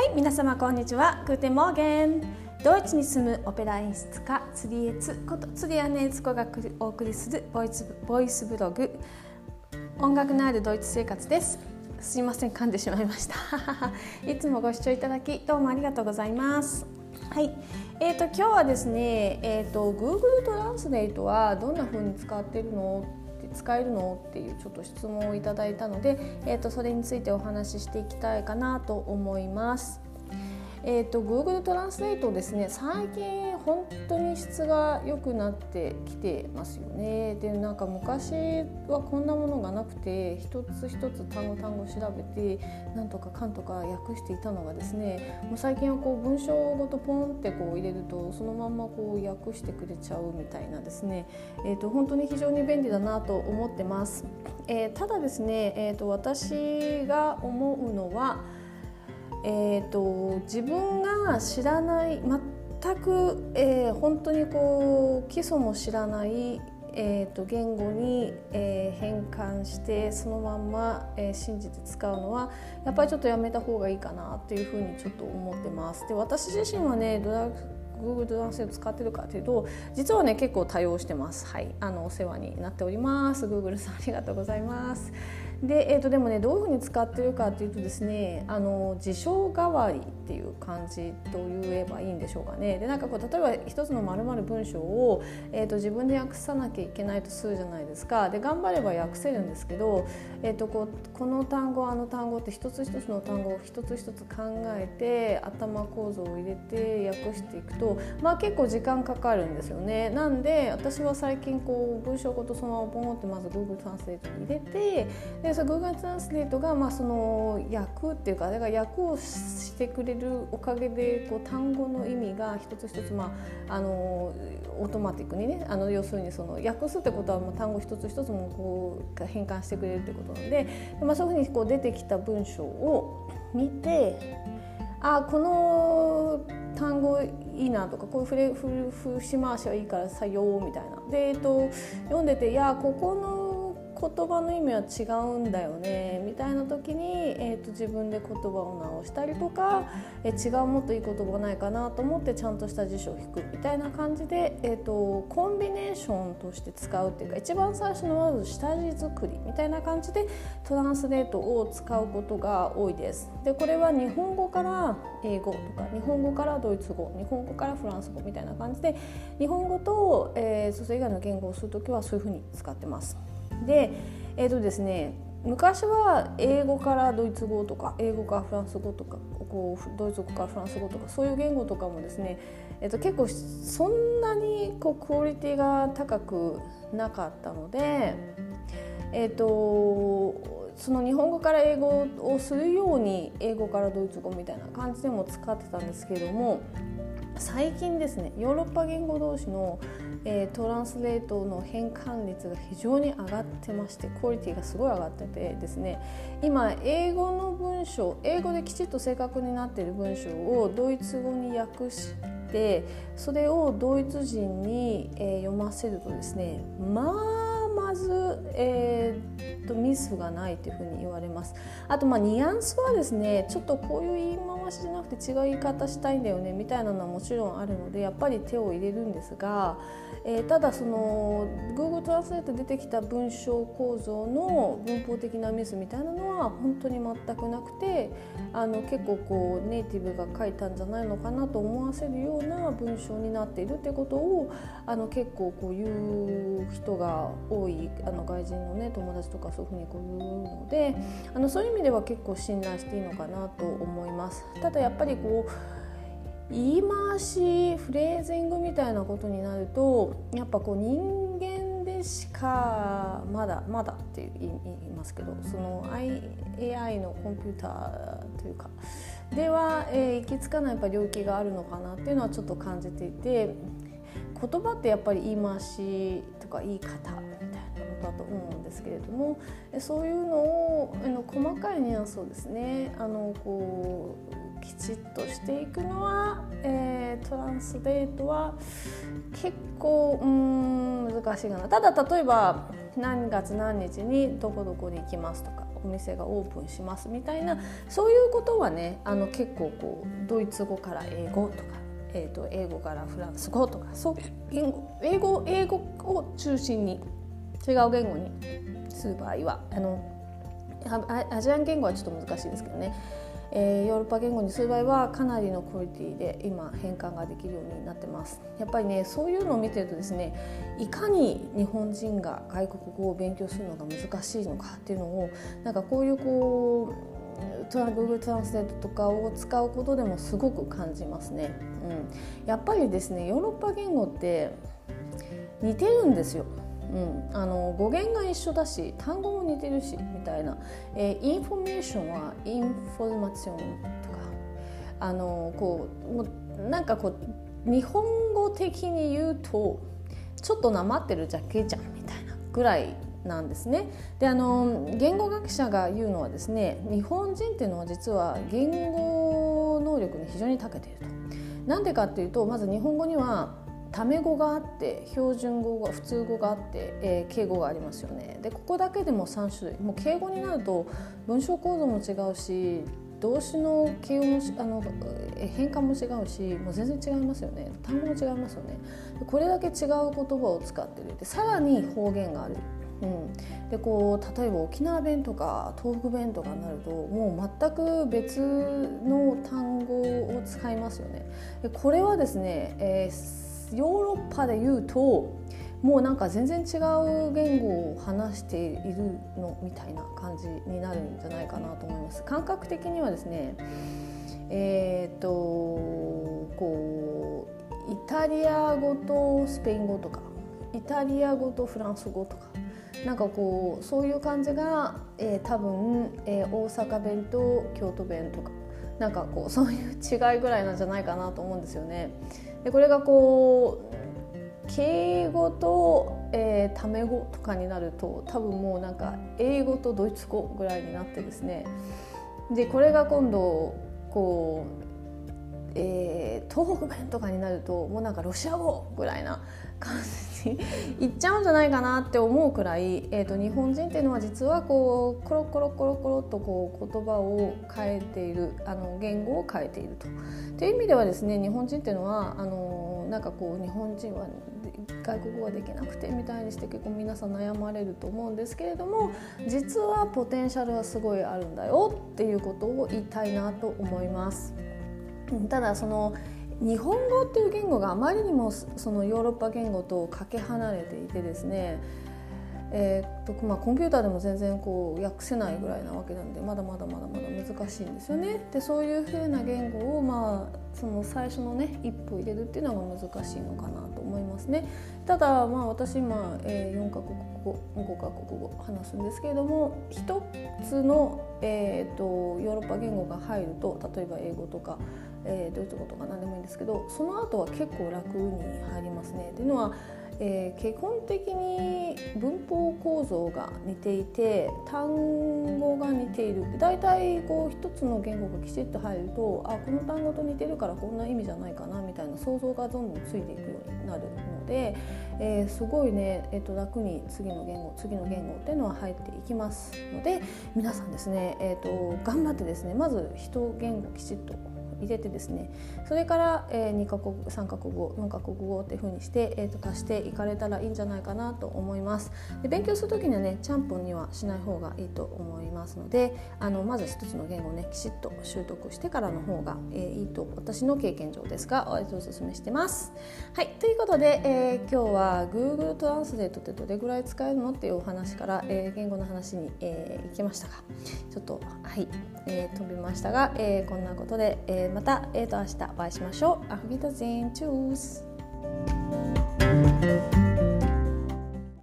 はい皆様こんにちは。 Guten Morgen。ドイツに住むオペラ演出家釣りエツこと釣りアネツコがお送りするボイスボイスブログ。音楽のあるドイツ生活です。すいません噛んでしまいました。いつもご視聴いただきどうもありがとうございます。はい、えーと、今日はですね、えーと、Google トランスレートはどんな風に使っているの使えるの？っていうちょっと質問をいただいたので、えーと、それについてお話ししていきたいかなと思います。えーと、Google トランスレートですね最近本当に質が良くなってきてますよねでなんか昔はこんなものがなくて一つ一つ単語単語調べてなんとかかんとか訳していたのがですねもう最近はこう文章ごとポンってこう入れるとそのまんまこう訳してくれちゃうみたいなですね、えーと、本当に非常に便利だなと思ってます。えー、ただですね、えーと私が思うのはえーと、自分が知らない全く、えー、本当にこう基礎も知らない、えーと、言語に、えー、変換してそのまんま、えー、信じて使うのはやっぱりちょっとやめた方がいいかなっていうふうにちょっと思ってます。で私自身はねドラ Google トランスレート使ってるかというと実はね結構多用してます。はい、あのお世話になっております。Google さんありがとうございます。で,、えー、とでもねどういうふうに使ってるかというとですねあの辞書代わりっていう感じと言えばいいんでしょうかねでなんかこう例えば一つのまるまる文章を、えー、と自分で訳さなきゃいけないとするじゃないですかで頑張れば訳せるんですけど、えー、とこうこの単語あの単語って一つ一つの単語を一つ一つ考えて頭構造を入れて訳していくとまあ結構時間かかるんですよね。なんで私は最近こう文章ごとそのままポンってまず Google トランスレートに入れてでその Google トランスレートがまあその訳っていうかだから訳をしてくれるおかげでこう単語の意味が一つ一つまああのオートマティックにねあの要するにその訳すってことはもう単語一つ一つもこう変換してくれるってことなので、まあ、そういうふうにこう出てきた文章を見てあこの単語いいなとかこういうフレ節回しはいいから採用みたいなで、えっと、読んでていやここの言葉の意味は違うんだよねみたいな時に、えーと、自分で言葉を直したりとか、えー、違うもっといい言葉ないかなと思ってちゃんとした辞書を引くみたいな感じで、えーと、コンビネーションとして使うっていうか一番最初のまず下地作りみたいな感じでトランスレートを使うことが多いです。でこれは日本語から英語とか日本語からドイツ語日本語からフランス語みたいな感じで日本語と、えー、それ以外の言語をする時はそういうふうに使ってます。でえっ、ー、とですね昔は英語からドイツ語とか英語からフランス語とかこうドイツ語からフランス語とかそういう言語とかもですね、えー、と結構そんなにこうクオリティが高くなかったので、えーと、その日本語から英語をするように英語からドイツ語みたいな感じでも使ってたんですけども最近ですねヨーロッパ言語同士のえー、トランスレートの変換率が非常に上がってましてクオリティがすごい上がっててですね。今英語の文章英語できちっと正確になっている文章をドイツ語に訳してそれをドイツ人に、えー、読ませるとですねまあまず、えー、とミスがないというふうに言われます。あとまあニュアンスはですねちょっとこういう言い回しじゃなくて違う言い方したいんだよねみたいなのはもちろんあるのでやっぱり手を入れるんですがえー、ただその Google トランスレート出てきた文章構造の文法的なミスみたいなのは本当に全くなくてあの結構こうネイティブが書いたんじゃないのかなと思わせるような文章になっているってことをあの結構こう言う人が多いあの外人のね友達とかそういうふうにこう言うのであのそういう意味では結構信頼していいのかなと思います。ただやっぱりこう言い回しフレーズングみたいなことになるとやっぱこう人間でしかまだまだって言いますけどその AI のコンピューターというかでは、えー、行き着かないやっぱ領域があるのかなっていうのはちょっと感じていて言葉ってやっぱり言い回しとか言い方みたいなことだと思うんですけれどもそういうのをあの細かいニュアンスをですねあのこうきちっとしていくのは、えー、トランスレートは結構うん難しいかな。ただ例えば何月何日にどこどこに行きますとかお店がオープンしますみたいなそういうことはねあの結構こうドイツ語から英語とか、えーと、英語からフランス語とかそう言語英語英語を中心に違う言語にする場合はあのアジアン言語はちょっと難しいですけどね。えー、ヨーロッパ言語にする場合はかなりのクオリティで今変換ができるようになってます。やっぱりねそういうのを見てるとですねいかに日本人が外国語を勉強するのが難しいのかっていうのをなんかこういうこうトラ Google トランスレートとかを使うことでもすごく感じますね、うん、やっぱりですねヨーロッパ言語って似てるんですよ。うん、あの語源が一緒だし単語も似てるしみたいな、えー、インフォメーションはインフォルマツィオンとかあのこうもうなんかこう日本語的に言うとちょっとなまってるだけじゃんみたいなぐらいなんですね。であの言語学者が言うのはですね日本人っていうのは実は言語能力に非常に長けていると。なんでかっていうとまず日本語にはタメ語があって標準語が普通語があって、えー、敬語がありますよね。でここだけでも3種類。もう敬語になると文章構造も違うし動詞の形容もあの変換も違うしもう全然違いますよね。単語も違いますよね。これだけ違う言葉を使ってる。でさらに方言がある。うん、でこう例えば沖縄弁とか東北弁とかになるともう全く別の単語を使いますよね。でこれはですね、えーヨーロッパで言うともうなんか全然違う言語を話しているのみたいな感じになるんじゃないかなと思います。感覚的にはですねえー、っとこうイタリア語とスペイン語とかイタリア語とフランス語とかなんかこうそういう感じが、えー、多分、えー、大阪弁と京都弁とかなんかこうそういう違いぐらいなんじゃないかなと思うんですよね。でこれがこう敬語と、えー、タメ語とかになると多分もうなんか英語とドイツ語ぐらいになってですねでこれが今度こう、えー、東北弁とかになるともうなんかロシア語ぐらいな感じにいっちゃうんじゃないかなって思うくらい、えーと、日本人っていうのは実はこうコロコロコロコロっとこう言葉を変えているあの言語を変えていると。という意味ではですね日本人っていうのはあのなんかこう日本人は外国語ができなくてみたいにして結構皆さん悩まれると思うんですけれども実はポテンシャルはすごいあるんだよっていうことを言いたいなと思います。ただその日本語っていう言語があまりにもそのヨーロッパ言語とかけ離れていてですねえーとまあ、コンピューターでも全然こう訳せないぐらいなわけなんでまだまだまだまだ難しいんですよね。でそういうふうな言語を、まあ、その最初のね一歩入れるっていうのが難しいのかなと思いますね。ただ、まあ、私今、えー、4カ国語5カ国語話すんですけれども一つの、えーと、ヨーロッパ言語が入ると例えば英語とか、えー、ドイツ語とか何でもいいんですけどその後は結構楽に入りますね。っていうのはえー、基本的に文法構造が似ていて単語が似ているだいたいこう一つの言語がきちっと入るとあこの単語と似てるからこんな意味じゃないかなみたいな想像がどんどんついていくようになるので、えー、すごいね、えー、と楽に次の言語次の言語っていうのは入っていきますので皆さんですね、えー、と頑張ってですねまず一言語きちっと入れてですねそれから、えー、2カ国3カ国語4カ国語っていうふうにして、えーと、足していかれたらいいんじゃないかなと思います。で勉強する時にはねちゃんぽんにはしない方がいいと思いますのであのまず一つの言語をねきちっと習得してからの方が、えー、いいと私の経験上ですがお勧めしてます。はいということで、えー、今日は Google トランスレートってどれぐらい使えるのっていうお話から、えー、言語の話に、えー、行きましたがちょっとはい、えー、飛びましたが、えー、こんなことで、えまた、えー、と明日お会いしましょう。アフビタゼンチュース